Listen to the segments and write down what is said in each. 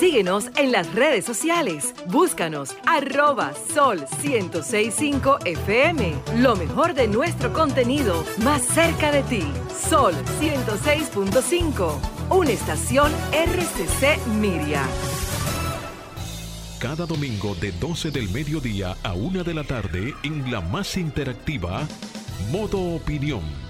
Síguenos en las redes sociales. Búscanos arroba sol 1065 FM. Lo mejor de nuestro contenido más cerca de ti. Sol 106.5. Una estación RCC Miria. Cada domingo de 12 del mediodía a 1 de la tarde en la más interactiva, Modo Opinión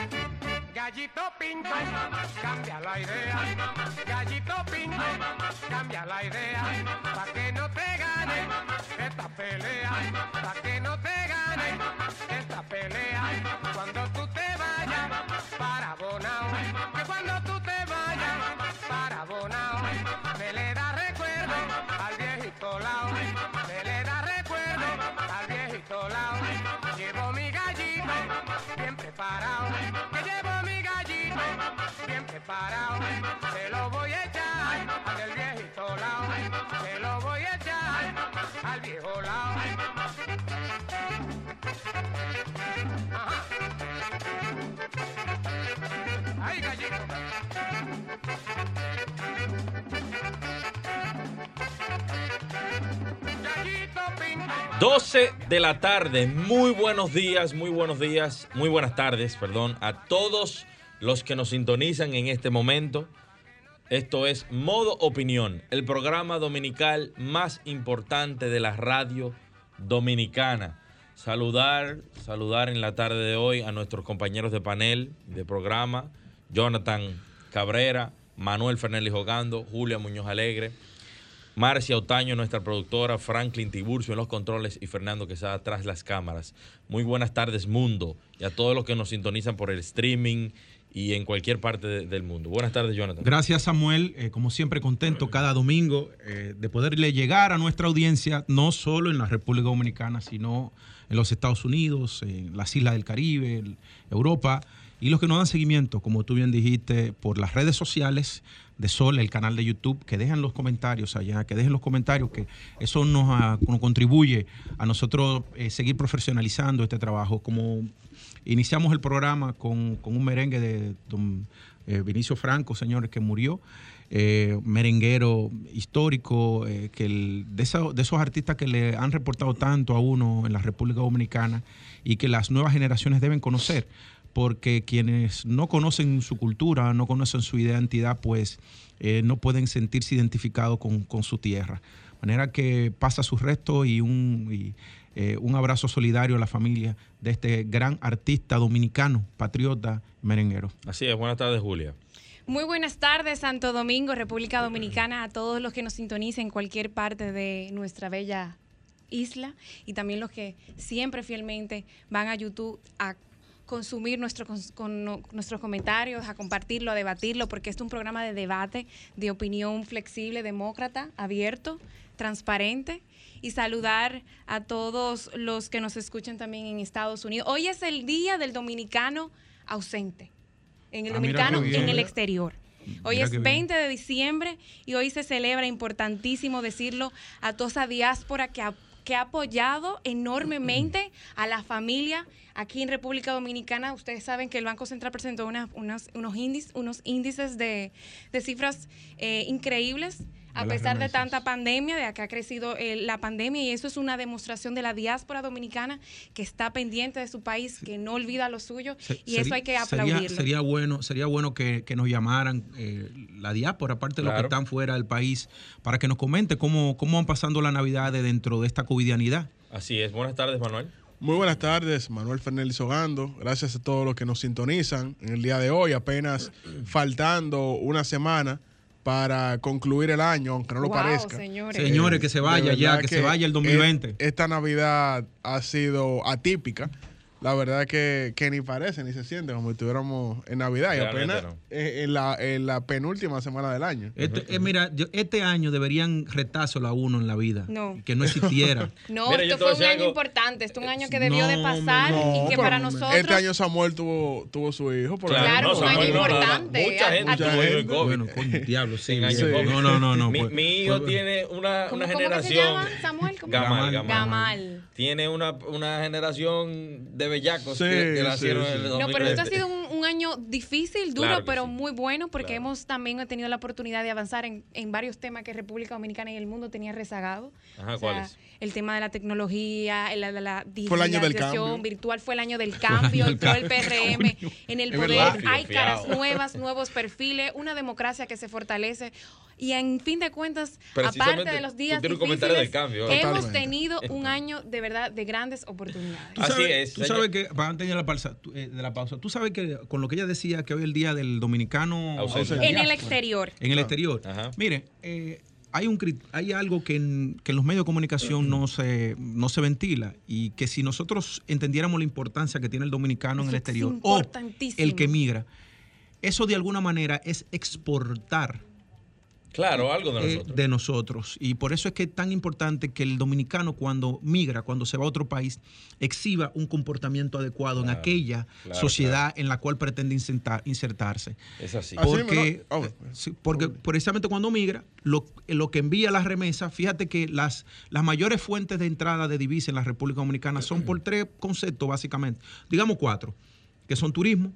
Gallito Pinto, cambia la idea. Gallito Pinto, cambia la idea. Pa' que no te gane esta pelea. Pa' que no te gane esta pelea. Cuando tú preparado. Se lo voy a echar al viejito lao. Se lo voy a echar al viejo lao. Ay, gallito. 12 de la tarde. Muy buenos días, muy buenos días, muy buenas tardes, perdón, a todos los que nos sintonizan en este momento. Esto es Modo Opinión, el programa dominical más importante de la radio dominicana. Saludar, saludar en la tarde de hoy a nuestros compañeros de panel, de programa, Jonathan Cabrera, Manuel Fernández Jogando, Julia Muñoz Alegre, Marcia Otaño, nuestra productora, Franklin Tiburcio en los controles y Fernando Quesada tras las cámaras. Muy buenas tardes, mundo, y a todos los que nos sintonizan por el streaming y en cualquier parte de- del mundo. Buenas tardes, Jonathan. Gracias Samuel, Eh, como siempre contento cada domingo eh, de poderle llegar a nuestra audiencia, no solo en la República Dominicana, sino en los Estados Unidos, en las islas del Caribe, Europa, y los que nos dan seguimiento, como tú bien dijiste, por las redes sociales de Sol, el canal de YouTube, que dejen los comentarios allá, que dejen los comentarios, que eso nos, ah, nos contribuye a nosotros eh, seguir profesionalizando este trabajo. Como iniciamos el programa con, un merengue de don eh, Vinicio Franco, señores, que murió, eh, merenguero histórico, eh, que de, esos artistas que le han reportado tanto a uno en la República Dominicana y que las nuevas generaciones deben conocer, porque quienes no conocen su cultura, no conocen su identidad, pues no pueden sentirse identificados con, su tierra. De manera que pasa sus restos y un, eh, un abrazo solidario a la familia de este gran artista dominicano, patriota, merenguero. Así es, buenas tardes, Julia. Muy buenas tardes, Santo Domingo, República Dominicana, a todos los que nos sintonicen en cualquier parte de nuestra bella isla y también los que siempre fielmente van a YouTube a consumir nuestro, con, nuestros comentarios, a compartirlo, a debatirlo, porque este es un programa de debate, de opinión flexible, demócrata, abierto, transparente. Y saludar a todos los que nos escuchan también en Estados Unidos. Hoy es el Día del Dominicano ausente en el Ah, dominicano en el exterior. Hoy Mira es qué bien. 20 de diciembre y hoy se celebra, importantísimo decirlo, a toda esa diáspora que ha, que ha apoyado enormemente a la familia aquí en República Dominicana. Ustedes saben que el Banco Central presentó una- unas- unos, índices, unos índices de, de cifras eh, increíbles. A pesar de tanta pandemia, de que ha crecido eh, la pandemia, y eso es una demostración de la diáspora dominicana que está pendiente de su país, que no olvida lo suyo, Se- y eso hay que sería- aplaudirlo. Sería, bueno, sería bueno que, que nos llamaran eh, la diáspora, aparte de los que están fuera del país, para que nos comente cómo, cómo van pasando la Navidad de dentro de esta covidianidad. Así es, buenas tardes, Manuel. Muy buenas tardes, Manuel Fernández Hogando. Gracias a todos los que nos sintonizan en el día de hoy, apenas faltando una semana para concluir el año, aunque no lo Wow, parezca. señores. Señores, que se vaya ya, que, se vaya el 2020. e- Esta Navidad ha sido atípica la verdad es que, que ni parece ni se siente como si estuviéramos en Navidad y apenas eh, en, la, en la penúltima semana del año. Este, eh, mira, yo- este año deberían retárselo a uno en la vida. No. Que no existiera. No, Mira, esto fue un año algo. importante, esto es un año que debió de pasar no, y que para nosotros... Este año Samuel tuvo, tuvo su hijo. Por Claro, Claro, no, fue un Samuel, año importante. Mucha A- gente tuvo gente. COVID. bueno, coño, diablo, sí. No, no, no, no. Mi, pues- mi hijo pues- tiene una, ¿Cómo- una cómo que se generación. llama, Samuel? ¿Cómo? Gamal, Gamal. Gamal. Gamal. Tiene una, una generación de bellacos Sí, que, que sí, nacieron sí. en el No, pero esto ha 2020. sido un, un año difícil, duro, Claro pero sí. muy bueno porque Claro. hemos también tenido la oportunidad de avanzar en, en varios temas que República Dominicana y el mundo tenía rezagado. Ajá, O sea, ¿cuáles? El tema de la tecnología, el- la, la, Fue el año del digitalización cambio. virtual, fue el año del cambio, del entró el cambio. PRM en el poder, verdad. hay caras nuevas, nuevos perfiles, una democracia que se fortalece y en fin de cuentas, aparte de los días difíciles, comentario del cambio, hemos Totalmente. tenido un año de verdad de grandes oportunidades. Tú Así sabes, es, Tú señor. sabes que, para antes de la, pausa, tú- eh, de la pausa, tú sabes que con lo que ella decía que hoy es el día del dominicano Ausente. la En el exterior. En el exterior. Ajá. Mire, eh, hay, un, hay algo que en, que en los medios de comunicación no se, no se ventila y que si nosotros entendiéramos la importancia que tiene el dominicano en el exterior o el que migra, eso de alguna manera es exportar Claro, algo de eh, nosotros. de nosotros. Y por eso es que es tan importante que el dominicano cuando migra, cuando se va a otro país, exhiba un comportamiento adecuado en aquella claro, sociedad en la cual pretende insertar- insertarse. Es así. Así Porque, mismo, ¿no? Oh, eh, sí, porque precisamente cuando migra, lo, lo que envía la remesa, fíjate que las, las mayores fuentes de entrada de divisas en la República Dominicana son por tres conceptos, básicamente. Digamos cuatro, que son turismo,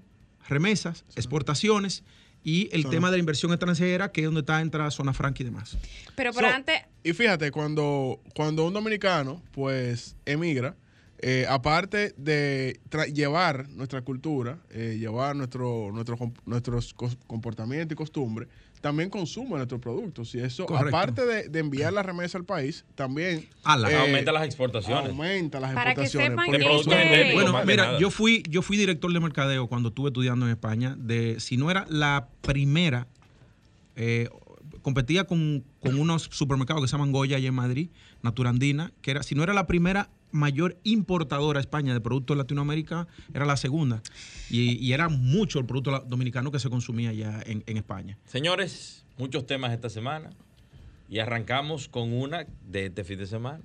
remesas, exportaciones y el Zona. tema de la inversión extranjera, que es donde está entrada zona franca y demás. Pero por So, antes, Y fíjate, cuando, cuando un dominicano pues emigra, eh, aparte de llevar nuestra cultura, eh, llevar nuestro, nuestro, nuestros comportamientos y costumbres, también consume nuestros productos. Y eso, Correcto. aparte de, de enviar la remesa al país, también Ala. eh, Aumenta las exportaciones. aumenta las Para que exportaciones. sepan porque que productos este- endémicos. Bueno, que mira, nada. yo fui, yo fui director de mercadeo cuando estuve estudiando en España. De, si no era la primera, eh, competía con, con unos supermercados que se llaman Goya allá en Madrid, Naturandina, que era, si no era la primera mayor importadora a España de productos de Latinoamérica, era la segunda. Y, era mucho el producto dominicano que se consumía allá en, en España. Señores, muchos temas esta semana. Y arrancamos con una de este fin de semana.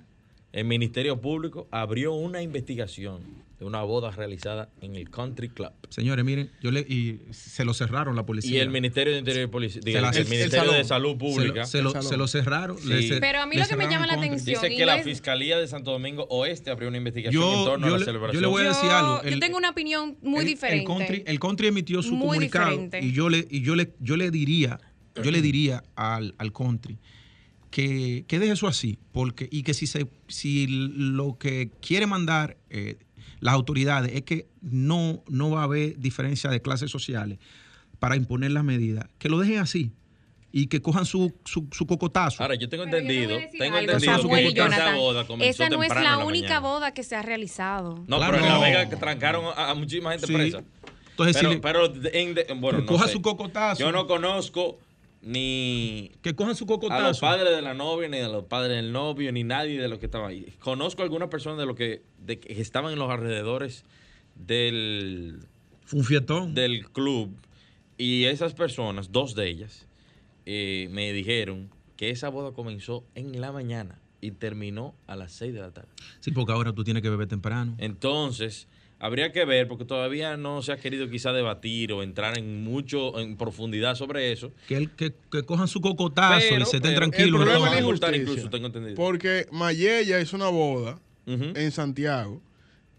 El Ministerio Público abrió una investigación de una boda realizada en el Country Club. Señores, miren, yo le, y se lo cerraron la policía. Y el Ministerio de Interior y Policía, diga, el, Ministerio salón. de Salud se lo, Pública, se lo- se lo cerraron. Sí. le ce- Pero a mí lo que me llama la atención- dice que la es- Fiscalía de Santo Domingo Oeste abrió una investigación Yo- en torno yo a la le- celebración. yo le voy a decir yo, algo, yo tengo una opinión muy el, diferente. El country, el country emitió su Muy comunicado diferente. y yo le y yo le yo le diría yo le diría al, al country que, que deje eso así porque y que si se si lo que quiere mandar eh, las autoridades es que no no va a haber diferencia de clases sociales para imponer las medidas que lo dejen así y que cojan su, su, su cocotazo Ahora, yo tengo Pero entendido, tengo algo, entendido Samuel que esa boda comenzó esa no es la única boda que se ha realizado. No, Claro. pero en La. Vega que trancaron a, a muchísima gente Sí. presa. entonces Pero, si le- pero en de- bueno, no coja sé. su cocotazo Yo no conozco ni que cojan su a los cocotazo padres de la novia, ni a los padres del novio, ni nadie de los que estaban ahí. Conozco algunas personas de los que, de que estaban en los alrededores del, fue un fietón del club y esas personas, dos de ellas, eh, me dijeron que esa boda comenzó en la mañana y terminó a las 6 de la tarde. sí porque ahora tú tienes que beber temprano Entonces, habría que ver, porque todavía no se ha querido quizá debatir o entrar en mucho, en profundidad sobre eso. que, el- que, que cojan su cocotazo Pero- y se estén pero el tranquilos. problema es la incluso, tengo entendido. Porque Mayella hizo una boda en Santiago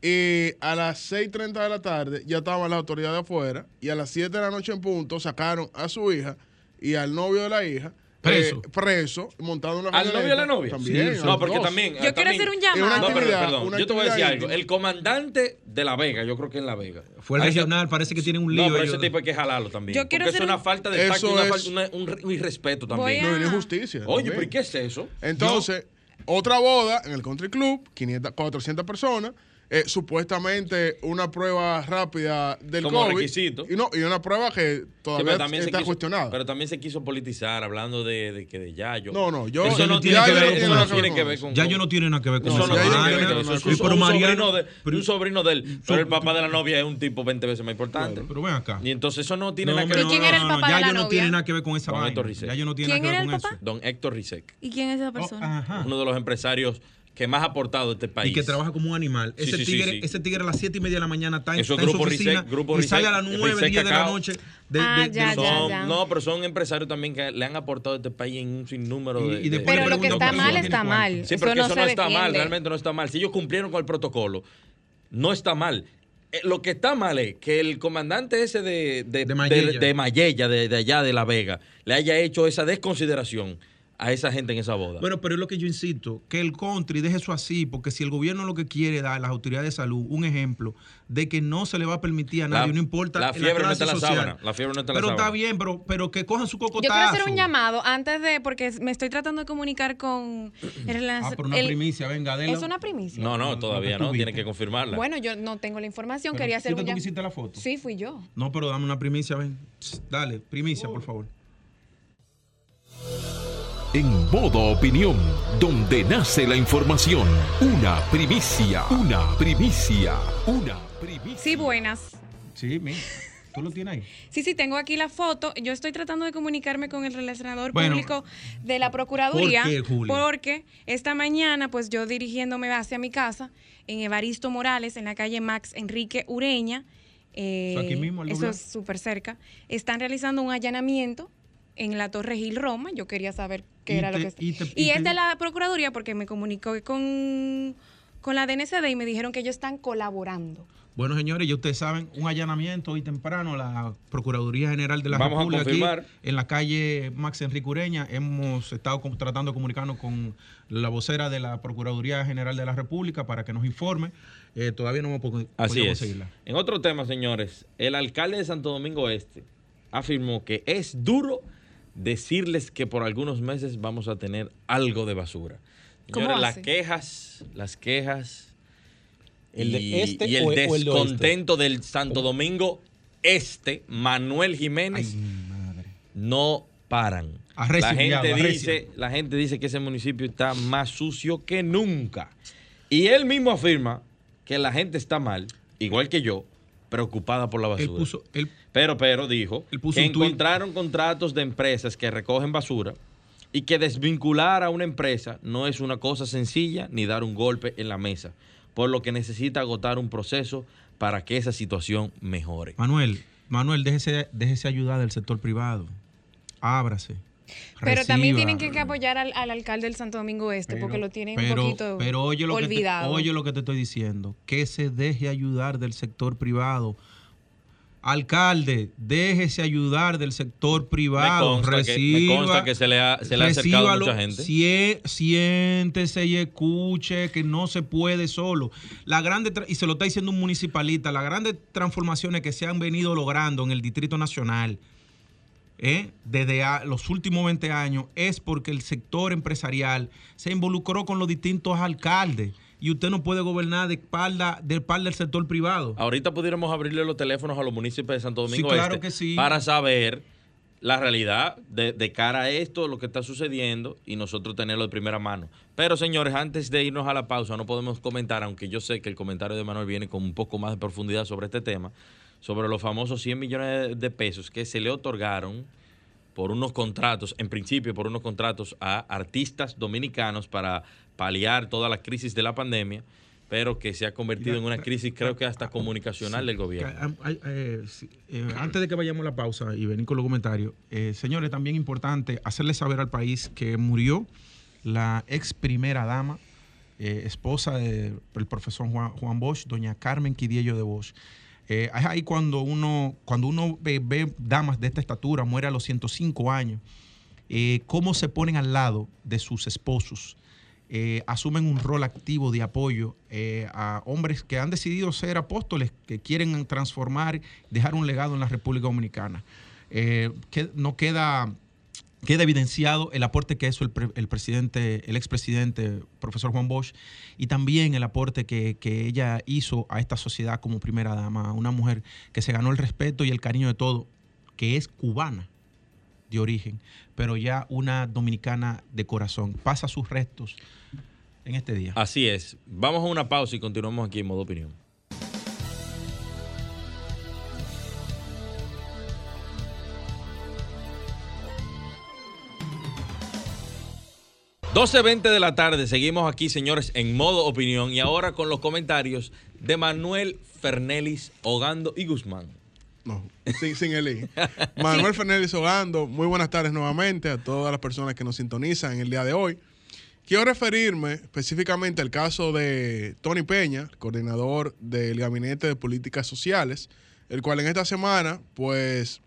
y a las 6.30 de la tarde ya estaban las autoridades afuera y a las 7 de la noche en punto sacaron a su hija y al novio de la hija Preso. eh, preso montado en una ¿Al novio de la novia? También. Sí, No, porque dos. también. Yo quiero hacer un llamado. No, pero perdón, yo te voy a decir algo. El comandante de La Vega, yo creo que en La Vega. Fue el regional, parece que tiene un lío. No, pero ese tipo hay que jalarlo también. Yo quiero porque hacer es una un- falta de tacto es- una- un, un irrespeto también. a- No, injusticia. Oye, también. pero ¿y qué es eso? Entonces, otra boda en el Country Club, 500, 400 personas. Eh, supuestamente una prueba rápida del Como COVID. requisito. Y, no, y una prueba que Sí, todavía se está quiso- cuestionada. Pero también se quiso politizar hablando de, de que de Yayo. No, no, yo- Eso no tiene que ver, eso con eso. con. Ya yo no tiene nada que ver con Eso eso. con eso. Eso un Mariano- sobrino de- pero- un sobrino de él. Pero el papá de la novia es un tipo 20 veces más importante. Pero ven acá. Y entonces eso no tiene nada que ver ¿Y quién no, era el no, papá ya de la yo no novia? tiene nada que ver con esa Con vaina. Héctor Rizek. Ya yo no tiene ¿Quién nada que era ver el con eso. Don Héctor Rizek, ¿Y quién es esa Oh, persona? ajá. uno de los empresarios que más ha aportado a este país. Y que trabaja como un animal. Sí, ese, sí, tigre, sí. ese tigre a las 7 y media de la mañana está, en- Eso es está en su Grupo oficina Rizek, Grupo y sale a las Rizek, 9, Rizek 10 de la noche. De, Ah, de- de ya, los- ya, Son- ya. no, pero son empresarios también que le han aportado a este país en un sinnúmero de. y de- después Pero lo que está mal está mal. Sí, Eso pero no eso se no está mal, realmente no está mal. Si ellos cumplieron con el protocolo, no está mal. Eh, lo que está mal es que el comandante ese de, de, De Mayella. de- de Mayella, de, de allá de La Vega, le haya hecho esa desconsideración a esa gente en esa boda. Bueno, pero es lo que yo insisto, que el country deje eso así, porque si el gobierno lo que quiere dar a las autoridades de salud un ejemplo de que no se le va a permitir a La- nadie, no importa la fiebre no clase está en la social. sábana, la fiebre no está en la Pero está bien, pero, pero que cojan su Yo cocotazo. quiero hacer un llamado antes de, porque me estoy tratando de comunicar con el, Ah, pero una el- primicia, venga, Adela. ¿Es una primicia? no, no, todavía no, tiene viste. que confirmarla. Bueno, yo no tengo la información, Pero, quería hacer ¿fuiste un tú hiciste la foto? Sí, fui yo. No, pero dame una primicia, ven. Dale, primicia, por favor. En modo opinión, donde nace la información. Una primicia, una primicia, una primicia. Sí, buenas. Sí, mira. ¿Tú lo tienes ahí? Sí, sí, tengo aquí la foto. Yo estoy tratando de comunicarme con el relacionador Bueno, público de la Procuraduría. ¿por qué, Julia? Porque esta mañana, pues yo dirigiéndome hacia mi casa, en Evaristo Morales, en la calle Max Enrique Ureña. eh, Eso aquí mismo, eso es súper cerca. Están realizando un allanamiento en la Torre Gil Roma. Yo quería saber qué Y era lo que está. y te- y es te- de la Procuraduría porque me comunicó con, con la DNCD y me dijeron que ellos están colaborando. Bueno, señores, ya ustedes saben, un allanamiento hoy temprano, la Procuraduría General de la Vamos a República aquí, confirmar. en la calle Max Enrique Ureña. Hemos estado tratando de comunicarnos con la vocera de la Procuraduría General de la República para que nos informe. Eh, todavía no hemos podido Así es. conseguirla. En otro tema, señores, el alcalde de Santo Domingo Este afirmó que es duro decirles que por algunos meses vamos a tener algo de basura. ¿Cómo Señores, las quejas, las quejas ¿El de y, este y el o- o el de oeste? descontento del Santo Domingo Este, Manuel Jiménez, no paran. Arrecio, la gente diablo, dice, la gente dice que ese municipio está más sucio que nunca. Y él mismo afirma que la gente está mal, igual que yo, preocupada por la Él basura. puso, él, Pero, pero dijo Él puso que encontraron contratos de empresas que recogen basura y que desvincular a una empresa no es una cosa sencilla ni dar un golpe en la mesa, por lo que necesita agotar un proceso para que esa situación mejore. Manuel, Manuel, déjese, déjese ayudar del sector privado. Ábrase. Pero también reciba. tienen que apoyar al, al alcalde del Santo Domingo Este, porque lo tienen un poquito pero oye lo olvidado. Que te, oye lo que te estoy diciendo, que se deje ayudar del sector privado. Alcalde, déjese ayudar del sector privado. Me consta que- me reciba, consta que se le ha- se le ha acercado recíbalo, mucha gente. sie- siéntese y escuche que no se puede solo. La grande y se lo está diciendo un municipalista, las grandes transformaciones que se han venido logrando en el Distrito Nacional ¿eh? desde los últimos 20 años es porque el sector empresarial se involucró con los distintos alcaldes y usted no puede gobernar de espalda, de espalda del sector privado. Ahorita pudiéramos abrirle los teléfonos a los municipios de Santo Domingo Sí, claro Este que sí. para saber la realidad de, de cara a esto, lo que está sucediendo y nosotros tenerlo de primera mano. Pero señores, antes de irnos a la pausa, no podemos comentar, aunque yo sé que el comentario de Manuel viene con un poco más de profundidad sobre este tema, sobre los famosos 100 millones de pesos que se le otorgaron por unos contratos, en principio por unos contratos a artistas dominicanos para paliar toda la crisis de la pandemia, pero que se ha convertido en una crisis creo que hasta comunicacional del gobierno. ah, ay, eh, sí, eh, antes de que vayamos a la pausa y venir con los comentarios, eh, señores, también importante hacerle saber al país que murió la ex primera dama, eh, esposa del profesor Juan, Juan Bosch, doña Carmen Quidiello de Bosch. Eh, es ahí cuando uno, cuando uno ve, damas de esta estatura, muere a los 105 años, eh, cómo se ponen al lado de sus esposos, eh, asumen un rol activo de apoyo eh, a hombres que han decidido ser apóstoles, que quieren transformar, dejar un legado en la República Dominicana. Que no queda queda evidenciado el aporte que hizo el, pre- el presidente, el expresidente, profesor Juan Bosch, y también el aporte que, que ella hizo a esta sociedad como primera dama, una mujer que se ganó el respeto y el cariño de todo, que es cubana de origen, pero ya una dominicana de corazón. Pasa sus restos en este día. Así es. Vamos a una pausa y continuamos aquí en modo opinión. 12.20 de la tarde, seguimos aquí, señores, en modo opinión y ahora con los comentarios de Manuel Fernelis, Ogando y Guzmán. No, sin, sin el I. Manuel Fernández Ogando, muy buenas tardes nuevamente a todas las personas que nos sintonizan en el día de hoy. Quiero referirme específicamente al caso de Tony Peña, coordinador del Gabinete de Políticas Sociales, el cual en esta semana, pues,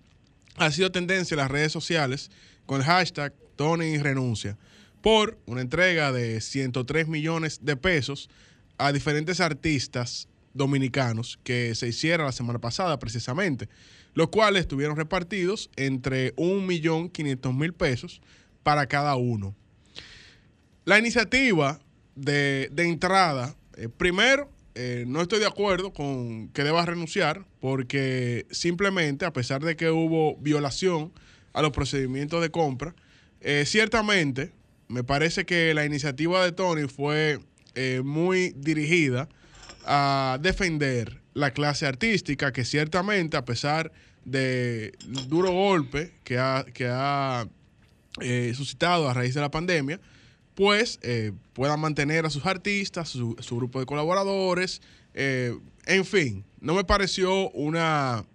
ha sido tendencia en las redes sociales con el hashtag Tony renuncia por una entrega de 103 millones de pesos a diferentes artistas dominicanos que se hicieron la semana pasada precisamente, los cuales estuvieron repartidos entre 1.500.000 pesos para cada uno. La iniciativa de, de entrada, eh, primero, eh, no estoy de acuerdo con que deba renunciar porque simplemente, a pesar de que hubo violación a los procedimientos de compra, eh, ciertamente me parece que la iniciativa de Tony fue eh, muy dirigida a defender la clase artística que ciertamente, a pesar de duro golpe que ha, que ha eh, suscitado a raíz de la pandemia, pues eh, puedan mantener a sus artistas, su, su grupo de colaboradores, en fin, no me pareció una,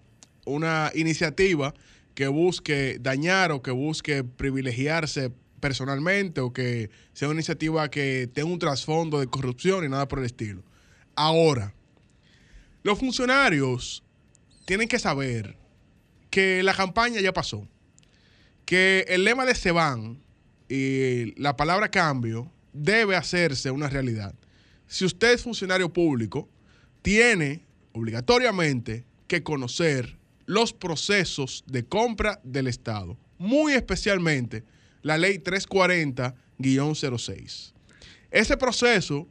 una iniciativa que busque dañar o que busque privilegiarse personalmente o que sea una iniciativa que tenga un trasfondo de corrupción y nada por el estilo. Ahora, los funcionarios tienen que saber que la campaña ya pasó, que el lema de se van y la palabra cambio debe hacerse una realidad. Si usted es funcionario público, tiene obligatoriamente que conocer los procesos de compra del Estado, muy especialmente la ley 340-06. Ese proceso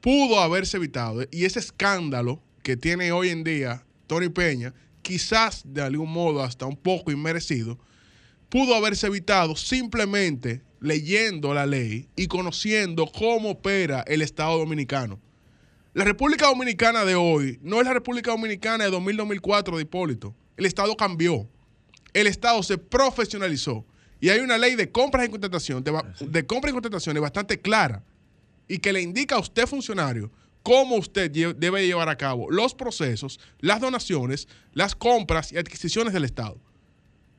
pudo haberse evitado y ese escándalo que tiene hoy en día Tony Peña, quizás de algún modo hasta un poco inmerecido, pudo haberse evitado simplemente leyendo la ley y conociendo cómo opera el Estado dominicano. La República Dominicana de hoy no es la República Dominicana de 2000-2004 de Hipólito. El Estado cambió. El Estado se profesionalizó. Y hay una ley de compras y contratación, de, compras y contrataciones bastante clara y que le indica a usted, funcionario, cómo usted lle- debe llevar a cabo los procesos, las donaciones, las compras y adquisiciones del Estado.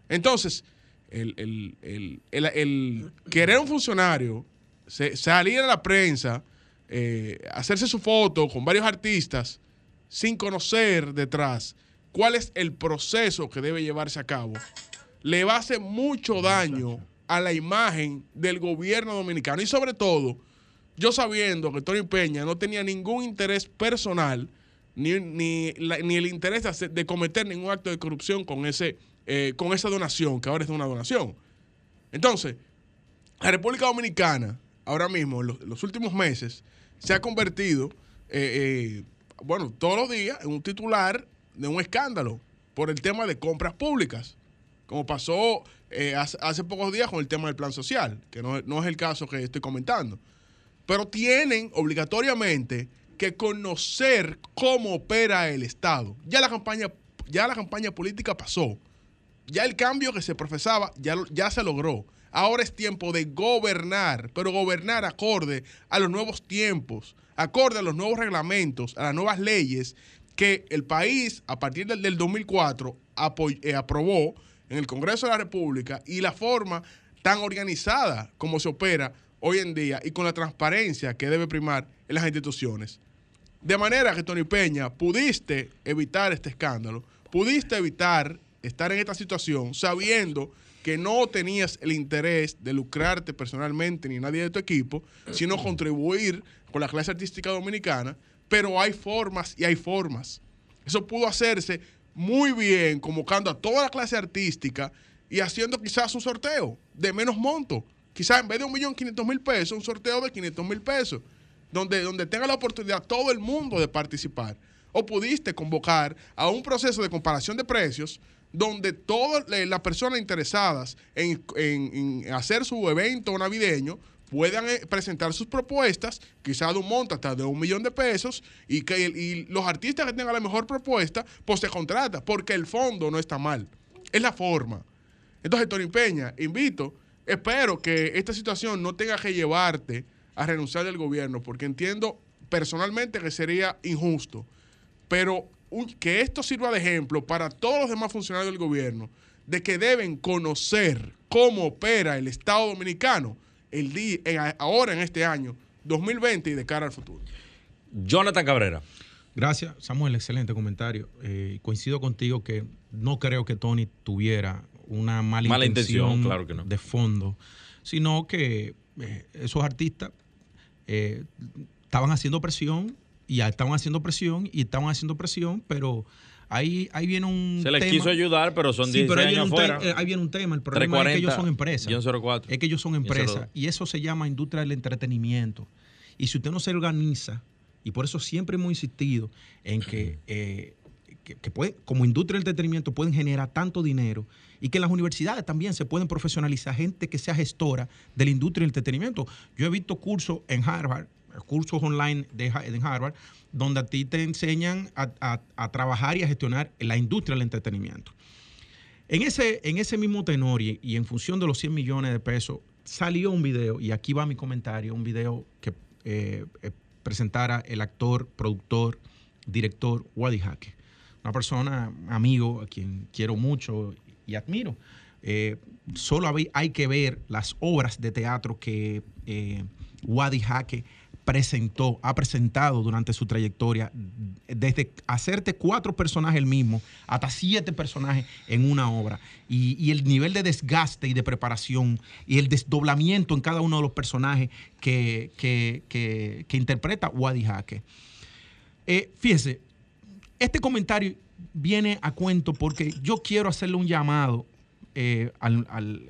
Entonces, el, el- el- el- el querer un funcionario se- salir a la prensa, eh, hacerse su foto con varios artistas sin conocer detrás cuál es el proceso que debe llevarse a cabo, le va a hacer mucho daño a la imagen del gobierno dominicano. Y sobre todo, yo sabiendo que Tony Peña no tenía ningún interés personal ni, ni, la- ni el interés de, hacer- de cometer ningún acto de corrupción con, ese, eh, con esa donación, que ahora es una donación. Entonces, la República Dominicana, ahora mismo, en los, en los últimos meses, se ha convertido, eh, eh, bueno, todos los días en un titular de un escándalo por el tema de compras públicas, como pasó eh, hace, pocos días con el tema del plan social, que no, no es el caso que estoy comentando. Pero tienen obligatoriamente que conocer cómo opera el Estado. Ya la campaña, ya la campaña política pasó ya el cambio que se profesaba ya, ya se logró. Ahora es tiempo de gobernar, pero gobernar acorde a los nuevos tiempos, acorde a los nuevos reglamentos, a las nuevas leyes que el país a partir del, del 2004 apo- eh, aprobó en el Congreso de la República y la forma tan organizada como se opera hoy en día y con la transparencia que debe primar en las instituciones. De manera que, Tony Peña, pudiste evitar este escándalo, pudiste evitar estar en esta situación sabiendo que no tenías el interés de lucrarte personalmente ni nadie de tu equipo, sino contribuir con la clase artística dominicana, pero hay formas y hay formas. Eso pudo hacerse muy bien, convocando a toda la clase artística y haciendo quizás un sorteo de menos monto. Quizás en vez de un millón quinientos mil pesos, un sorteo de 500 mil pesos, donde, donde tenga la oportunidad todo el mundo de participar. O pudiste convocar a un proceso de comparación de precios donde todas le- las personas interesadas en, en- en hacer su evento navideño puedan eh, presentar sus propuestas, quizás de un monto hasta de un millón de pesos, y que y los artistas que tengan la mejor propuesta, pues se contrata, porque el fondo no está mal, es la forma. Entonces, Tony Peña, invito, espero que esta situación no tenga que llevarte a renunciar del gobierno, porque entiendo personalmente que sería injusto, pero que esto sirva de ejemplo para todos los demás funcionarios del gobierno, de que deben conocer cómo opera el Estado Dominicano el día, en- ahora en este año 2020 y de cara al futuro. Jonathan Cabrera. Gracias, Samuel, excelente comentario. Eh, coincido contigo que no creo que Tony tuviera una mala, Mala intención, intención, claro que no. de fondo, sino que eh, esos artistas eh, estaban haciendo presión y ya estaban haciendo presión y estaban haciendo presión, pero ahí, ahí viene un Se les tema. quiso ayudar, pero son Sí, 16 pero ahí viene, años afuera. eh, ahí viene un tema. El problema es que ellos 340, son empresas. guion 04. Es que ellos son empresas. 02. Y eso se llama industria del entretenimiento. Y si usted no se organiza, y por eso siempre hemos insistido en que, eh, que, que pueden- como industria del entretenimiento pueden generar tanto dinero y que en las universidades también se pueden profesionalizar gente que sea gestora de la industria del entretenimiento. Yo he visto cursos en Harvard, cursos online de, de Harvard, donde a ti te enseñan a, trabajar y a gestionar la industria del entretenimiento. En ese, en ese mismo tenor y, en función de los 100 millones de pesos, salió un video, y aquí va mi comentario, un video que eh, eh, presentara el actor, productor, director Wadi Jaque. Una persona, amigo, a quien quiero mucho y admiro. Eh, solo hay, hay que ver las obras de teatro que eh, Wadi Jaque presentó, ha presentado durante su trayectoria, desde hacerte cuatro personajes el mismo, hasta siete personajes en una obra. Y, el nivel de desgaste y de preparación y el desdoblamiento en cada uno de los personajes que, que, que- que interpreta Wadi Jaque. Eh, fíjese, este comentario viene a cuento porque yo quiero hacerle un llamado eh, al,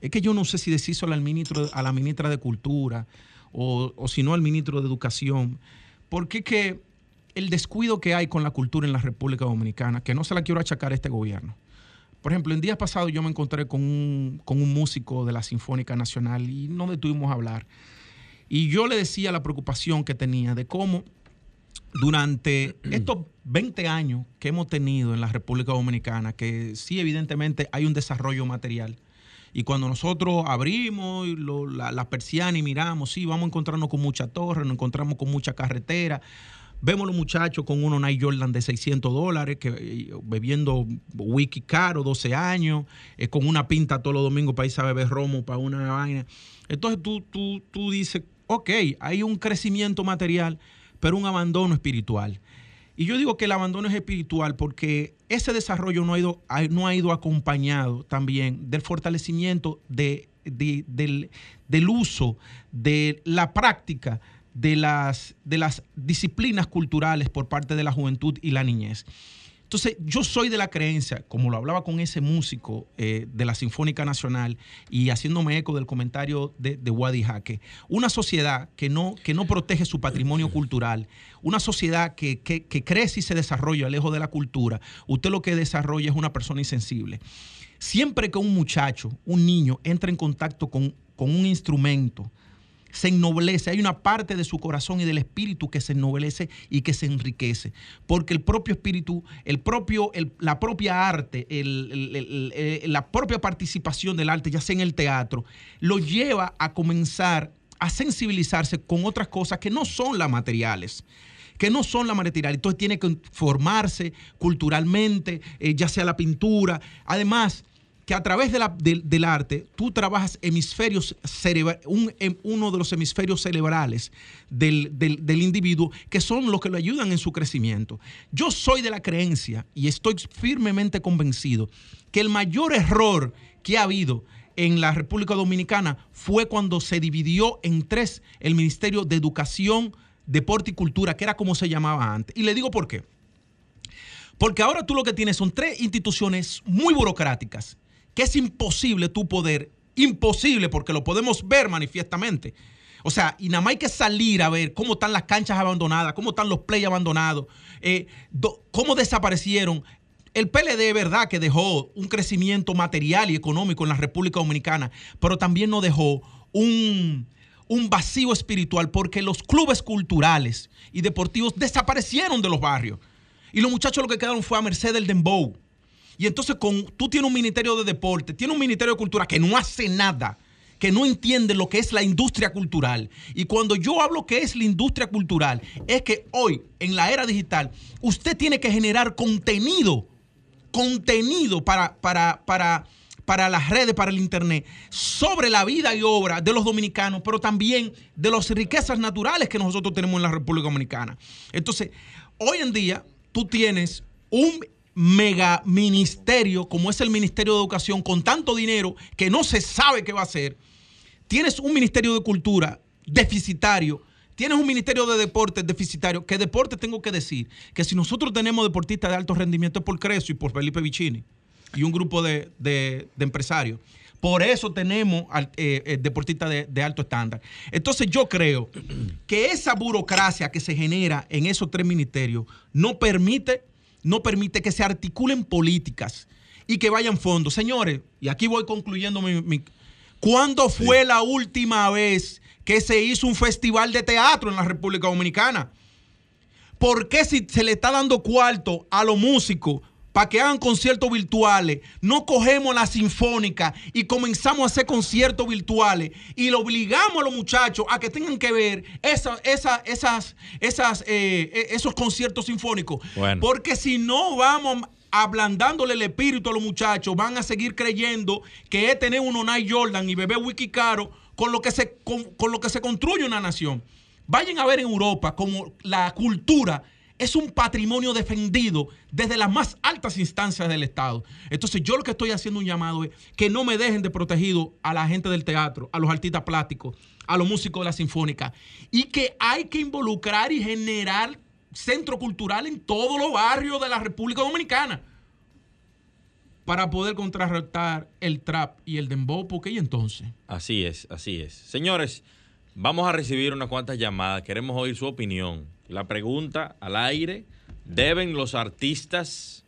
es que yo no sé si decírselo al ministro, a la ministra de Cultura o, o si no al ministro de Educación, porque que el descuido que hay con la cultura en la República Dominicana, que no se la quiero achacar a este gobierno. Por ejemplo, en días pasados yo me encontré con un, con un músico de la Sinfónica Nacional y no detuvimos a hablar. Y yo le decía la preocupación que tenía de cómo durante estos 20 años que hemos tenido en la República Dominicana, que sí evidentemente hay un desarrollo material, y cuando nosotros abrimos lo- la, persiana y miramos, sí, vamos a encontrarnos con mucha torre, nos encontramos con mucha carretera, vemos los muchachos con unos Nike Jordan de 600 dólares, que, eh, bebiendo whisky caro, 12 años, eh, con una pinta todos los domingos para irse a beber romo para una vaina. Entonces tú, tú, tú dices, ok, hay un crecimiento material, pero un abandono espiritual. Y yo digo que el abandono es espiritual porque ese desarrollo no ha ido, acompañado también del fortalecimiento de, de- del, uso, de la práctica de las disciplinas culturales por parte de la juventud y la niñez. Entonces, yo soy de la creencia, como lo hablaba con ese músico eh, de la Sinfónica Nacional y haciéndome eco del comentario de, Wadi Jaque, una sociedad que no, que no protege su patrimonio cultural, una sociedad que, que- que crece y se desarrolla lejos de la cultura, usted lo que desarrolla es una persona insensible. Siempre que un muchacho, un niño, entra en contacto con, con un instrumento, se ennoblece, hay una parte de su corazón y del espíritu que se ennoblece y que se enriquece, porque el propio espíritu, el propio, el- la propia arte, el- la propia participación del arte, ya sea en el teatro, lo lleva a comenzar a sensibilizarse con otras cosas que no son las materiales que no son la material. Entonces tiene que formarse culturalmente, eh, ya sea la pintura. Además, que a través de la- del- arte tú trabajas hemisferios cerebra- un- em- uno de los hemisferios cerebrales del, del- del individuo que son los que lo ayudan en su crecimiento. Yo soy de la creencia y estoy firmemente convencido que el mayor error que ha habido en la República Dominicana fue cuando se dividió en tres el Ministerio de Educación, Deporte y Cultura, que era como se llamaba antes. Y le digo por qué. Porque ahora tú lo que tienes son tres instituciones muy burocráticas que es imposible tu poder, imposible porque lo podemos ver manifiestamente. O sea, y nada más hay que salir a ver cómo están las canchas abandonadas, cómo están los play abandonados, eh, do- cómo desaparecieron. El PLD, verdad, que dejó un crecimiento material y económico en la República Dominicana, pero también nos dejó un, un vacío espiritual porque los clubes culturales y deportivos desaparecieron de los barrios. Y los muchachos lo que quedaron fue a merced del dembow. Y entonces con, tú tienes un ministerio de deporte, tienes un ministerio de cultura que no hace nada, que no entiende lo que es la industria cultural. Y cuando yo hablo que es la industria cultural, es que hoy, en la era digital, usted tiene que generar contenido, contenido para, para, para, para las redes, para el internet, sobre la vida y obra de los dominicanos, pero también de las riquezas naturales que nosotros tenemos en la República Dominicana. Entonces, hoy en día, tú tienes un mega ministerio como es el Ministerio de Educación con tanto dinero que no se sabe qué va a hacer. Tienes un Ministerio de Cultura deficitario. Tienes un Ministerio de Deportes deficitario. Que deporte tengo que decir que si nosotros tenemos deportistas de alto rendimiento es por Crespo y por Felipe Vicini y un grupo de, de- empresarios. Por eso tenemos eh, eh, deportistas de, de alto estándar. Entonces yo creo que esa burocracia que se genera en esos tres ministerios no permite, no permite que se articulen políticas y que vayan fondos. Señores, y aquí voy concluyendo mi... mi- ¿Cuándo fue la última vez que se hizo un festival de teatro en la República Dominicana? ¿Por qué si se le está dando cuarto a los músicos para que hagan conciertos virtuales, no cogemos la sinfónica y comenzamos a hacer conciertos virtuales y le obligamos a los muchachos a que tengan que ver esa- esa- esas, esas, eh, eh, esos conciertos sinfónicos? Bueno. Porque si no vamos ablandándole el espíritu a los muchachos, van a seguir creyendo que es tener un Onay Jordan y beber whisky caro con lo que se, con, con lo que se construye una nación. Vayan a ver en Europa como la cultura es un patrimonio defendido desde las más altas instancias del Estado. Entonces yo lo que estoy haciendo un llamado es que no me dejen de protegido a la gente del teatro, a los artistas plásticos, a los músicos de la sinfónica, y que hay que involucrar y generar centro cultural en todos los barrios de la República Dominicana para poder contrarrestar el trap y el dembow, porque y entonces. Así es, así es. Señores, vamos a recibir unas cuantas llamadas. Queremos oír su opinión. La pregunta al aire, ¿deben los artistas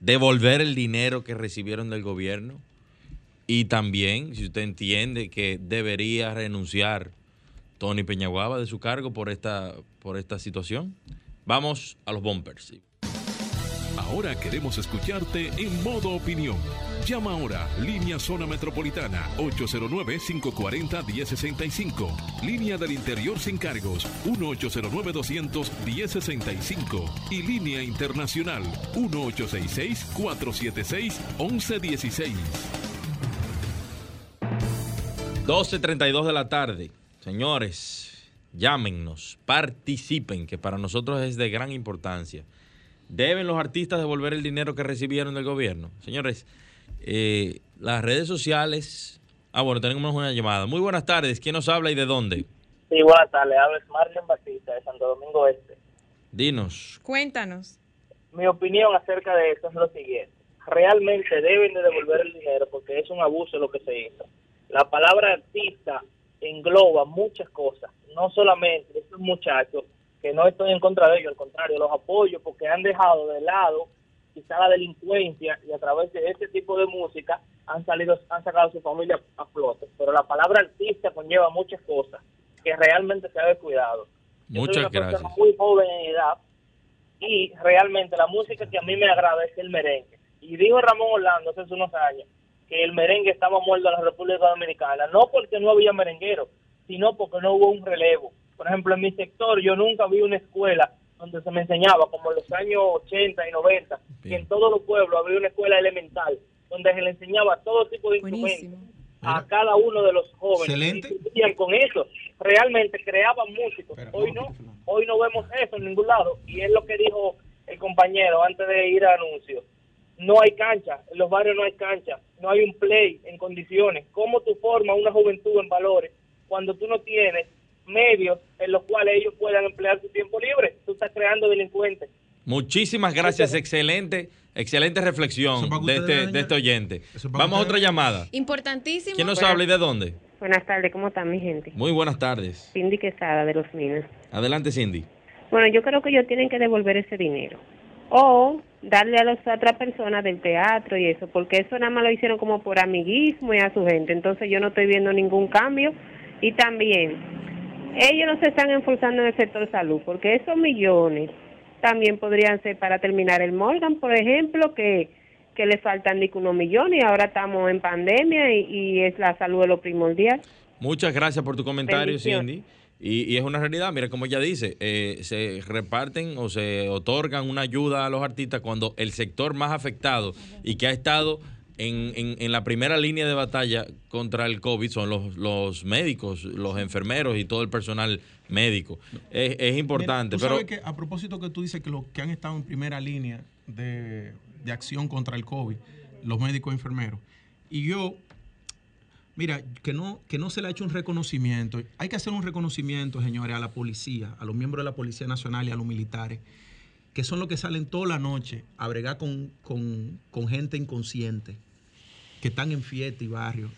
devolver el dinero que recibieron del gobierno? Y también, si usted entiende que debería renunciar Tony Peñaguaba de su cargo por esta, por esta situación. Vamos a los bumpers. Ahora queremos escucharte en modo opinión. Llama ahora, línea Zona Metropolitana 809-540-1065. Línea del Interior sin cargos 1-809-200-1065. Y línea internacional 1866-476-1116. 12.32 de la tarde. Señores, llámennos, participen, que para nosotros es de gran importancia. ¿Deben los artistas devolver el dinero que recibieron del gobierno? Señores, eh, las redes sociales... Ah, bueno, tenemos una llamada. Muy buenas tardes. ¿Quién nos habla y de dónde? Sí, buenas tardes. Habla Marlon Batista de Santo Domingo Este. Dinos. Cuéntanos. Mi opinión acerca de esto es lo siguiente. Realmente deben de devolver el dinero porque es un abuso lo que se hizo. La palabra artista engloba muchas cosas, no solamente estos muchachos, que no estoy en contra de ellos, al contrario, los apoyo porque han dejado de lado quizá la delincuencia y a través de este tipo de música han salido, han sacado a su familia a flote. Pero la palabra artista conlleva muchas cosas que realmente se ha descuidado. Yo soy Muchas una persona gracias. muy joven en edad y realmente la música que a mí me agrada es el merengue. Y dijo Ramón Orlando hace unos años que el merengue estaba muerto en la República Dominicana, no porque no había merenguero, sino porque no hubo un relevo. Por ejemplo, en mi sector yo nunca vi una escuela donde se me enseñaba, como en los años 80 y 90, que en todos los pueblos había una escuela elemental, donde se le enseñaba todo tipo de instrumentos a cada uno de los jóvenes. Excelente. Y con eso. Realmente creaban músicos. Hoy no, hoy no vemos eso en ningún lado. Y es lo que dijo el compañero antes de ir a anuncio. No hay cancha, en los barrios no hay cancha, no hay un play en condiciones. ¿Cómo tú formas una juventud en valores cuando tú no tienes medios en los cuales ellos puedan emplear su tiempo libre? Tú estás creando delincuentes. Muchísimas gracias. Excelente, Excelente reflexión que de este, de este oyente. Vamos a otra llamada. Importantísimo. ¿Quién nos habla y de dónde? Buenas tardes, ¿cómo están mi gente? Muy buenas tardes. Cindy Quesada de Los Minas. Adelante, Cindy. Bueno, yo creo que ellos tienen que devolver ese dinero. O darle a las otras personas del teatro y eso, porque eso nada más lo hicieron como por amiguismo y a su gente. Entonces yo no estoy viendo ningún cambio. Y también, ellos no se están enforzando en el sector salud, porque esos millones también podrían ser para terminar el Morgan, por ejemplo, que, que le faltan ni que unos millones y ahora estamos en pandemia y, y es la salud de lo primordial. Muchas gracias por tu comentario. Cindy. Y, y es una realidad, mira como ella dice, eh, se reparten o se otorgan una ayuda a los artistas cuando el sector más afectado y que ha estado en, en- en la primera línea de batalla contra el COVID son los, los médicos, los enfermeros y todo el personal médico. Es, es importante, Mira, tú pero sabes que a propósito que tú dices que los que han estado en primera línea de, de acción contra el COVID, los médicos y enfermeros, y yo, mira, que no, que no se le ha hecho un reconocimiento. Hay que hacer un reconocimiento, señores, a la policía, a los miembros de la Policía Nacional y a los militares, que son los que salen toda la noche a bregar con, con- con gente inconsciente, que están en fiesta y barrio.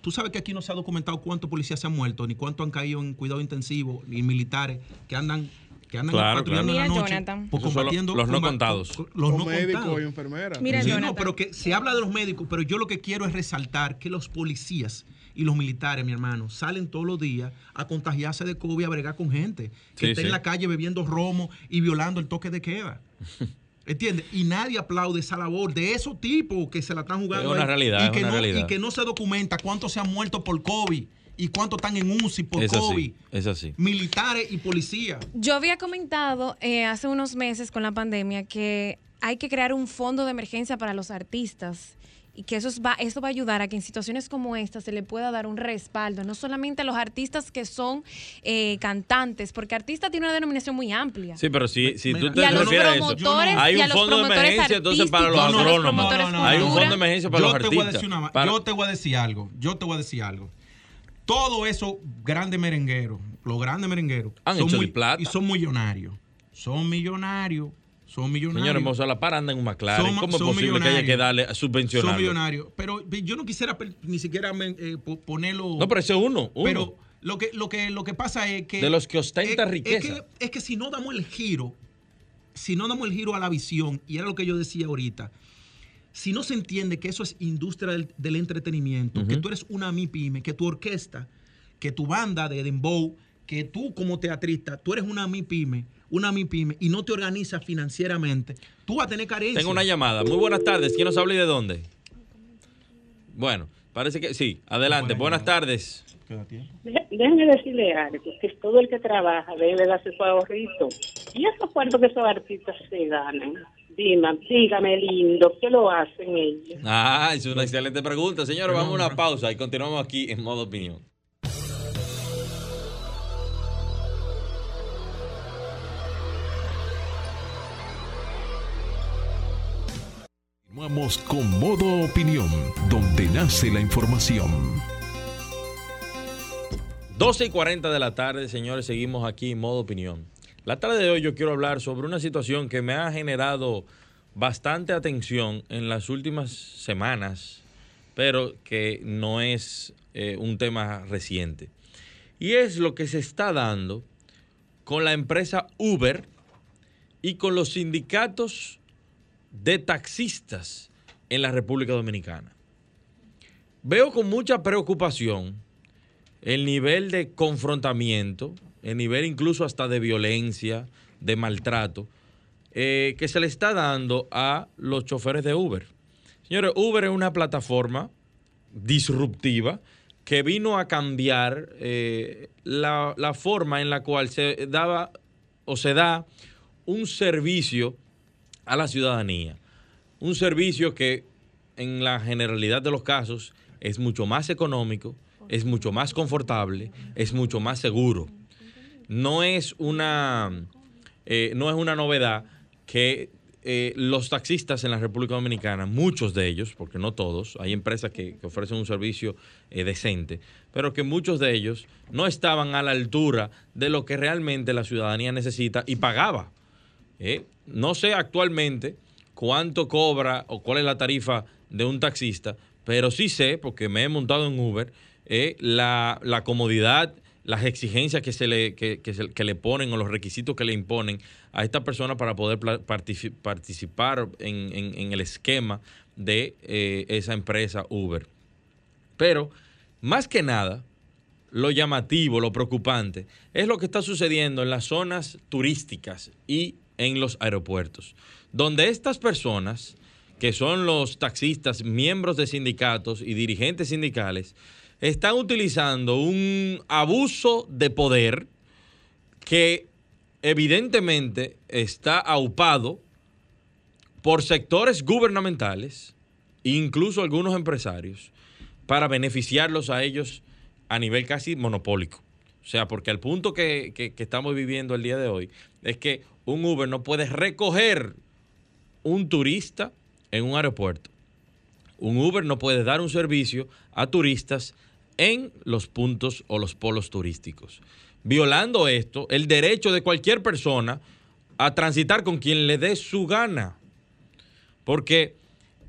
Tú sabes que aquí no se ha documentado cuántos policías se han muerto, ni cuántos han caído en cuidado intensivo, ni militares que andan que andan Claro, patrullando claro. en la Mira, noche. Jonathan. por combatiendo- los no contados. con- Los Los no médicos contados. y enfermeras. Mira, Sí, no, Jonathan. pero que se habla de los médicos, pero yo lo que quiero es resaltar que los policías y los militares, mi hermano, salen todos los días a contagiarse de COVID, a bregar con gente que Sí, está sí. en la calle bebiendo romo y violando el toque de queda. ¿Entiendes? Y nadie aplaude esa labor de esos tipos que se la están jugando. Es una ahí realidad, y es que una no, realidad. Y que no se documenta cuántos se han muerto por COVID y cuántos están en UCI por es COVID. así, es así. Militares y policías. Yo había comentado eh, hace unos meses con la pandemia que hay que crear un fondo de emergencia para los artistas y que eso es- va, eso va a ayudar a que en situaciones como esta se le pueda dar un respaldo, no solamente a los artistas que son eh, cantantes, porque artista tiene una denominación muy amplia. Sí, pero si, si tú te y a los refieres a eso, promotores hay un fondo de emergencia entonces para los agrónomos. Hay un fondo de emergencia para yo los te voy a artistas. decir una ma- Para- yo te voy a decir algo. Yo te voy a decir algo. Todo eso grandes merengueros, los grandes merengueros, Han son hecho muy, de plata. y son millonarios. Son millonarios. Son millonarios. Señor Hermoso, la para anda en un McLaren. Son- ¿Cómo es son posible que haya que darle subvencionarlo? Son millonarios. Pero yo no quisiera ni siquiera eh, po- ponerlo. No, pero ese es uno, uno. Pero lo que, lo que, lo que pasa es que. De los que ostenta es- riqueza. Es que, es que si no damos el giro, si no damos el giro a la visión, y era lo que yo decía ahorita, si no se entiende que eso es industria del, del entretenimiento, que tú eres una MIPYME, que tu orquesta, que tu banda de Dembow, que tú como teatrista, tú eres una MIPYME, una MIPYME, y no te organizas financieramente, tú vas a tener carencia. Tengo una llamada. Muy buenas tardes. ¿Quién nos habla y de dónde? Bueno, parece que sí. Adelante. Buena Buenas llamada. tardes. Dé- Déjeme decirle algo, que todo el que trabaja debe darse su ahorrito. Y esos cuartos que esos artistas se ganan, dime, dígame lindo, ¿qué lo hacen ellos? Ah, es una excelente pregunta. Señores, vamos a una pausa y continuamos aquí en modo opinión. Continuamos con Modo Opinión, donde nace la información. 12 y 40 de la tarde, señores, seguimos aquí en modo opinión. La tarde de hoy yo quiero hablar sobre una situación que me ha generado bastante atención en las últimas semanas, pero que no es eh, un tema reciente. Y es lo que se está dando con la empresa Uber y con los sindicatos de taxistas en la República Dominicana. Veo con mucha preocupación el nivel de confrontamiento, el nivel incluso hasta de violencia, de maltrato, eh, que se le está dando a los choferes de Uber. Señores, Uber es una plataforma disruptiva que vino a cambiar eh, la, la forma en la cual se daba o se da un servicio a la ciudadanía. Un servicio que en la generalidad de los casos es mucho más económico, es mucho más confortable, es mucho más seguro. No es una, eh, no es una novedad que eh, los taxistas en la República Dominicana, muchos de ellos, porque no todos, hay empresas que, ofrecen un servicio eh, decente, pero que muchos de ellos no estaban a la altura de lo que realmente la ciudadanía necesita y pagaba. Eh, No sé actualmente cuánto cobra o cuál es la tarifa de un taxista, pero sí sé, porque me he montado en Uber, eh, la, la comodidad, las exigencias que se, le, que, que le ponen o los requisitos que le imponen a esta persona para poder participar en, en- en el esquema de eh, esa empresa Uber. Pero, más que nada, lo llamativo, lo preocupante, es lo que está sucediendo en las zonas turísticas y en los aeropuertos, donde estas personas, que son los taxistas, miembros de sindicatos y dirigentes sindicales, están utilizando un abuso de poder que evidentemente está aupado por sectores gubernamentales, incluso algunos empresarios, para beneficiarlos a ellos a nivel casi monopólico. O sea, porque al punto que, que- que estamos viviendo el día de hoy es que un Uber no puede recoger un turista en un aeropuerto. Un Uber no puede dar un servicio a turistas en los puntos o los polos turísticos. Violando esto, el derecho de cualquier persona a transitar con quien le dé su gana. Porque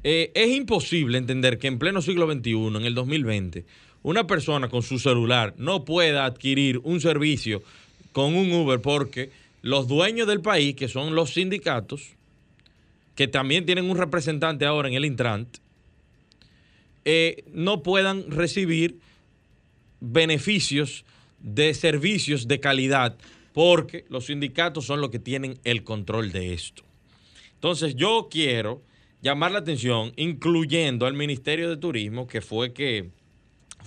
eh, es imposible entender que en pleno siglo XXI, en el 2020, una persona con su celular no pueda adquirir un servicio con un Uber porque los dueños del país, que son los sindicatos, que también tienen un representante ahora en el Intrant, eh, no puedan recibir beneficios de servicios de calidad porque los sindicatos son los que tienen el control de esto. Entonces yo quiero llamar la atención, incluyendo al Ministerio de Turismo, que fue que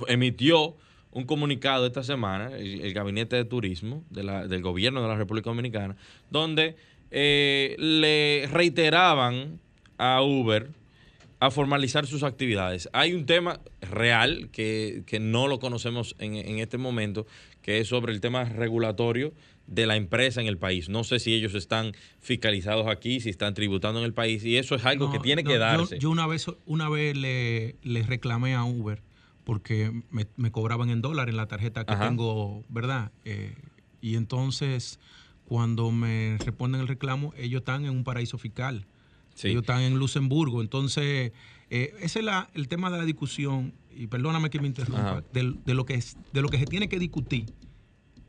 emitió un comunicado esta semana, el, el Gabinete de Turismo de la- del Gobierno de la República Dominicana, donde eh, le reiteraban a Uber a formalizar sus actividades. Hay un tema real que, que no lo conocemos en, en este momento, que es sobre el tema regulatorio de la empresa en el país. No sé si ellos están fiscalizados aquí, si están tributando en el país, y eso es algo No, que tiene no, que yo- darse. Yo, una vez, una vez le, le reclamé a Uber porque me, me cobraban en dólar en la tarjeta que Ajá. tengo, ¿verdad? Eh, y entonces, cuando me responden el reclamo, ellos están en un paraíso fiscal. Sí. Ellos están en Luxemburgo. Entonces, eh, ese es la- el tema de la discusión, y perdóname que me interrumpa, del- de, lo que es, de lo que se tiene que discutir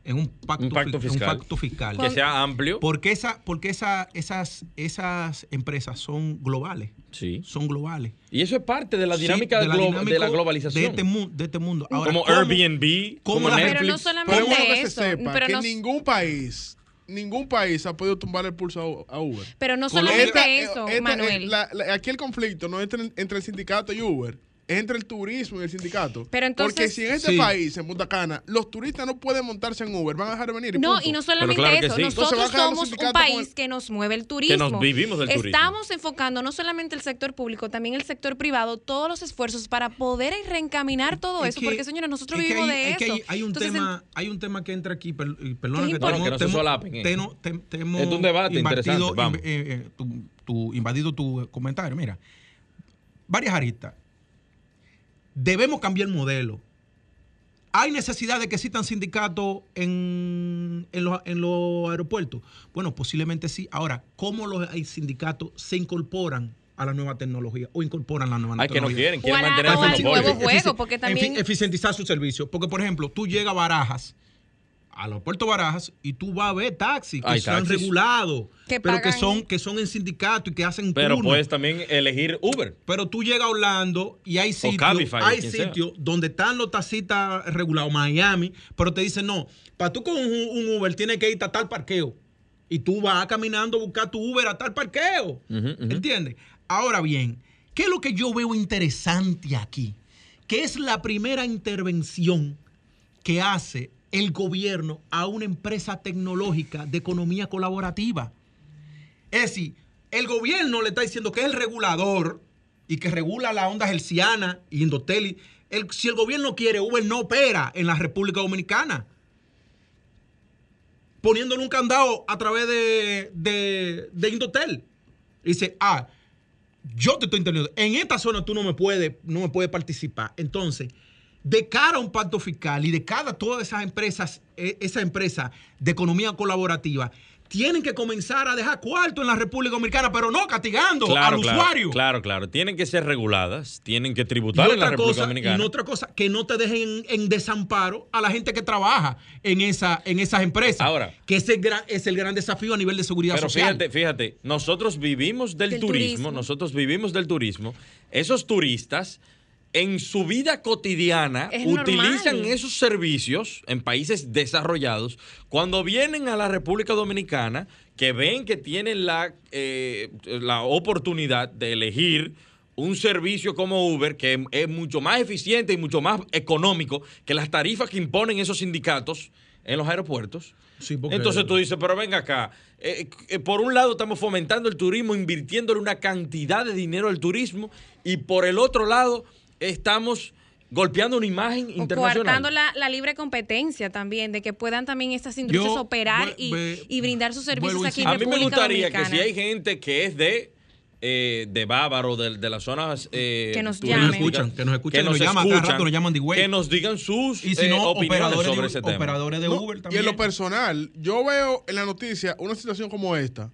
en un pacto, Un pacto fiscal. un pacto fiscal. Que sea amplio. Porque, esa, porque esa, esas, esas empresas son globales. Sí. Son globales. Y eso es parte de la Sí, dinámica de la glo- dinámica de la globalización. De este, mu- de este mundo. Ahora, como ¿cómo- Airbnb, como la- Netflix. Pero no Pero solamente es bueno que eso. se sepa pero que no, ningún país, ningún país ha podido tumbar el pulso a, Uber. pero no Esta- solamente eh, eso, esta- Manuel. eh, la- la- aquí el conflicto no es entre, entre el sindicato y Uber, entre el turismo y el sindicato. Pero entonces- Porque si en este Sí. país, en Punta Cana, los turistas no pueden montarse en Uber, van a dejar de venir. No, punto. y no solamente claro que eso, sí. Nosotros somos un país el- que nos mueve el turismo. nos vivimos del turismo. Estamos enfocando no solamente el sector público, también el sector privado, todos los esfuerzos para poder reencaminar todo Es eso, que- porque señores, nosotros es que vivimos hay- de es que eso. hay, hay un Entonces, tema, hay un tema que entra aquí, per- y perdona Que es que te importante. hemos- Que no solapen, eh. te no- te- te hemos Es un debate invadido- interesante, vamos. inv- eh, eh, tu- tu- invadido tu comentario. Mira, varias aristas. Debemos cambiar el modelo. ¿Hay necesidad de que existan sindicatos en, en, los, en los aeropuertos? Bueno, posiblemente sí. Ahora, ¿cómo los hay sindicatos se incorporan a la nueva tecnología o incorporan la nueva Ay, que no tecnología? quieren, quieren O mantener o el nuevo juego, porque también- eficientizar su servicio. Porque, por ejemplo, tú llegas a Barajas, al aeropuerto Barajas, y tú vas a ver taxis que Hay están taxis. regulados, Que pero que son, que son en sindicato y que hacen Pero turno. puedes también elegir Uber. Pero tú llegas a Orlando y hay sitios, sitios donde están los taxistas regulados, Miami, pero te dicen, no, para tú con un, un Uber tienes que ir a tal parqueo. Y tú vas caminando a buscar tu Uber a tal parqueo. Ujú. ¿Entiendes? Ahora bien, ¿qué es lo que yo veo interesante aquí? Que es la primera intervención que hace el gobierno a una empresa tecnológica de economía colaborativa. Es decir, el gobierno le está diciendo que es el regulador y que regula la onda herciana y Indotel. El- si el gobierno quiere, Uber no opera en la República Dominicana. Poniéndole un candado a través de, de, de Indotel. Dice, ah, yo te estoy entendiendo. En esta zona tú no me puedes, no me puedes participar. Entonces, de cara a un pacto fiscal y de cara a todas esas empresas, eh, esa empresa de economía colaborativa, tienen que comenzar a dejar cuarto en la República Dominicana, pero no castigando Claro, al claro, usuario. Claro, claro. Tienen que ser reguladas, tienen que tributar en la otra, República cosa, Dominicana. y otra cosa, que no te dejen en, en desamparo a la gente que trabaja en, esa, en esas empresas. Ahora. Que ese gran, es el gran desafío a nivel de seguridad Pero social. fíjate, fíjate, nosotros vivimos del, Del turismo, turismo. nosotros vivimos del turismo. Esos turistas en su vida cotidiana Es utilizan normal. esos servicios en países desarrollados. Cuando vienen a la República Dominicana, que ven que tienen la, eh, la oportunidad de elegir un servicio como Uber que es mucho más eficiente y mucho más económico que las tarifas que imponen esos sindicatos en los aeropuertos. Sí, porque- Entonces tú dices, pero venga acá, eh, eh, por un lado estamos fomentando el turismo, invirtiéndole una cantidad de dinero al turismo, y por el otro lado estamos golpeando una imagen O internacional. coartando la, la libre competencia también, de que puedan también estas industrias Yo operar y, brindar sus servicios aquí en A mí me República gustaría que si hay gente que es de eh, de Bávaro, de, de las zonas eh, Que nos llamen. escuchan, que nos escuchan, nos llaman, cada rato nos llaman de güey. que nos digan sus y si eh, no, opiniones operadores, sobre de, ese tema. operadores de No, Uber y en lo personal, yo veo en la noticia una situación como esta.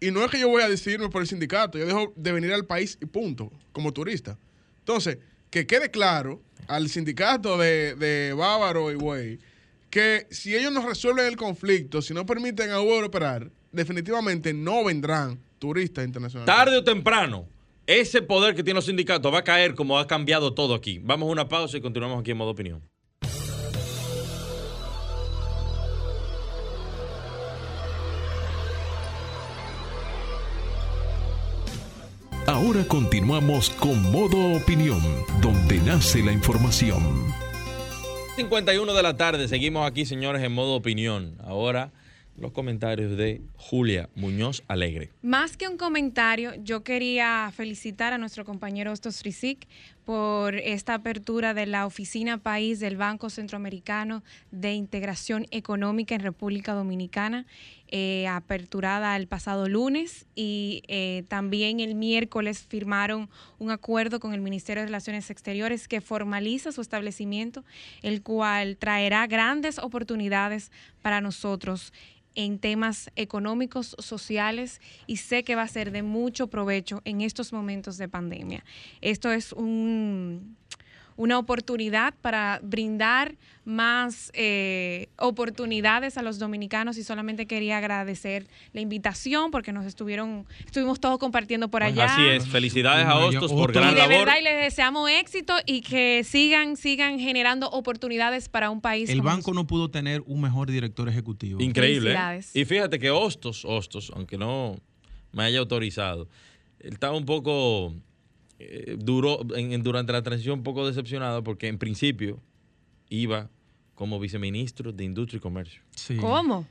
Y no es que yo voy a decidirme por el sindicato, yo dejo de venir al país y punto, como turista. Entonces, que quede claro al sindicato de, de Bávaro y Güey que si ellos no resuelven el conflicto, si no permiten a Uber operar, definitivamente no vendrán turistas internacionales. Tarde o temprano, ese poder que tienen los sindicatos va a caer como ha cambiado todo aquí. Vamos a una pausa y continuamos aquí en modo opinión. Ahora continuamos con Modo Opinión, donde nace la información. 51 de la tarde, seguimos aquí, señores, en modo opinión. Ahora, los comentarios de Julia Muñoz Alegre. Más que un comentario, yo quería felicitar a nuestro compañero Ostos Rizik por esta apertura de la Oficina País del Banco Centroamericano de Integración Económica en República Dominicana, eh, aperturada el pasado lunes y eh, también el miércoles firmaron un acuerdo con el Ministerio de Relaciones Exteriores que formaliza su establecimiento, el cual traerá grandes oportunidades para nosotros en temas económicos, sociales y sé que va a ser de mucho provecho en estos momentos de pandemia. Esto es un, una oportunidad para brindar más eh, oportunidades a los dominicanos y solamente quería agradecer la invitación porque nos estuvieron, estuvimos todos compartiendo por allá. Así es, felicidades a Hostos por gran Y de labor. verdad, y les deseamos éxito y que sigan, sigan generando oportunidades para un país. El como banco no pudo tener un mejor director ejecutivo. Increíble. ¿eh? Felicidades. Y fíjate que Hostos, Hostos, aunque no me haya autorizado, él estaba un poco eh, duro en- en- durante la transición un poco decepcionado porque en principio iba como viceministro de Industria y Comercio. Sí. ¿Cómo?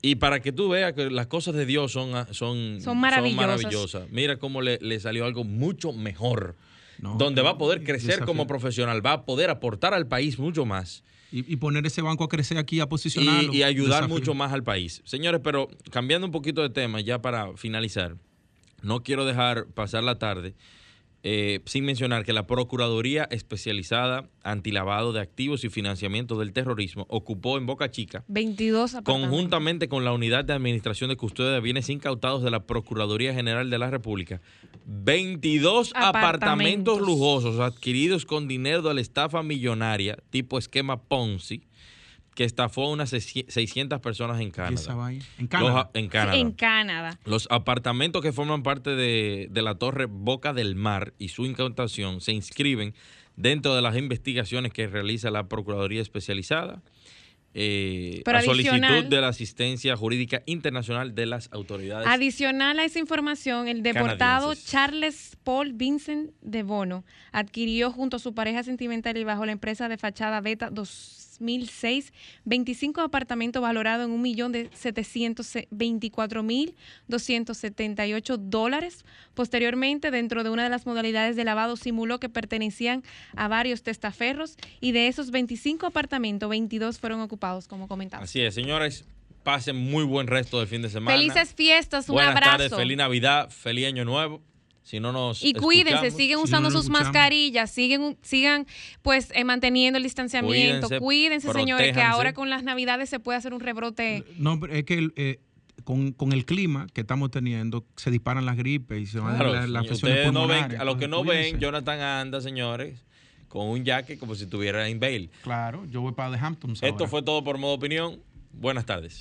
Y para que tú veas que las cosas de Dios son, ah, son, Son maravillosas. maravillosas. Mira cómo le, le salió algo mucho mejor. No, donde va a poder crecer desafío. como profesional, va a poder aportar al país mucho más Y, y poner ese banco a crecer aquí, a posicionarlo. y, y ayudar Desafío. mucho más al país. Señores, pero cambiando un poquito de tema, ya para finalizar, no quiero dejar pasar la tarde eh, sin mencionar que la Procuraduría Especializada Antilavado de Activos y Financiamiento del Terrorismo ocupó en Boca Chica 22 apartamentos. Conjuntamente con la Unidad de Administración de Custodia de Bienes Incautados de la Procuraduría General de la República, 22 apartamentos, Apartamentos. lujosos adquiridos con dinero de la estafa millonaria tipo esquema Ponzi que estafó a unas 600 personas en ¿Y esa Canadá. vaina? En Canadá. en Canadá. En Canadá. Los apartamentos que forman parte de, de la torre Boca del Mar y su incautación se inscriben dentro de las investigaciones que realiza la Procuraduría Especializada eh, Pero a solicitud de la asistencia jurídica internacional de las autoridades. Adicional a esa información, el deportado Canadienses. Charles Paul Vincent de Bono adquirió junto a su pareja sentimental y bajo la empresa de fachada Beta 2006 25 apartamentos valorados en 1.724.278 dólares. Posteriormente, dentro de una de las modalidades de lavado, simuló que pertenecían a varios testaferros y de esos 25 apartamentos, 22 fueron ocupados, como comentaba. Así es, señores, pasen muy buen resto del fin de semana. Felices fiestas, un Buenas abrazo. tardes, feliz Navidad, feliz Año Nuevo. Si no nos Y cuídense, escuchamos, siguen Si usando no sus escuchamos. mascarillas, siguen, sigan pues eh, manteniendo el distanciamiento. Cuídense, Cuídense, señores, que ahora con las navidades se puede hacer un rebrote. No, pero es que el, eh, con, con el clima que estamos teniendo, se disparan las gripes y se van Claro, las, las no ven, a los que no ven. Jonathan anda, señores, con un jacket como si estuviera en Bale. Claro, yo voy para The Hamptons Esto ahora. fue todo por modo opinión. Buenas tardes.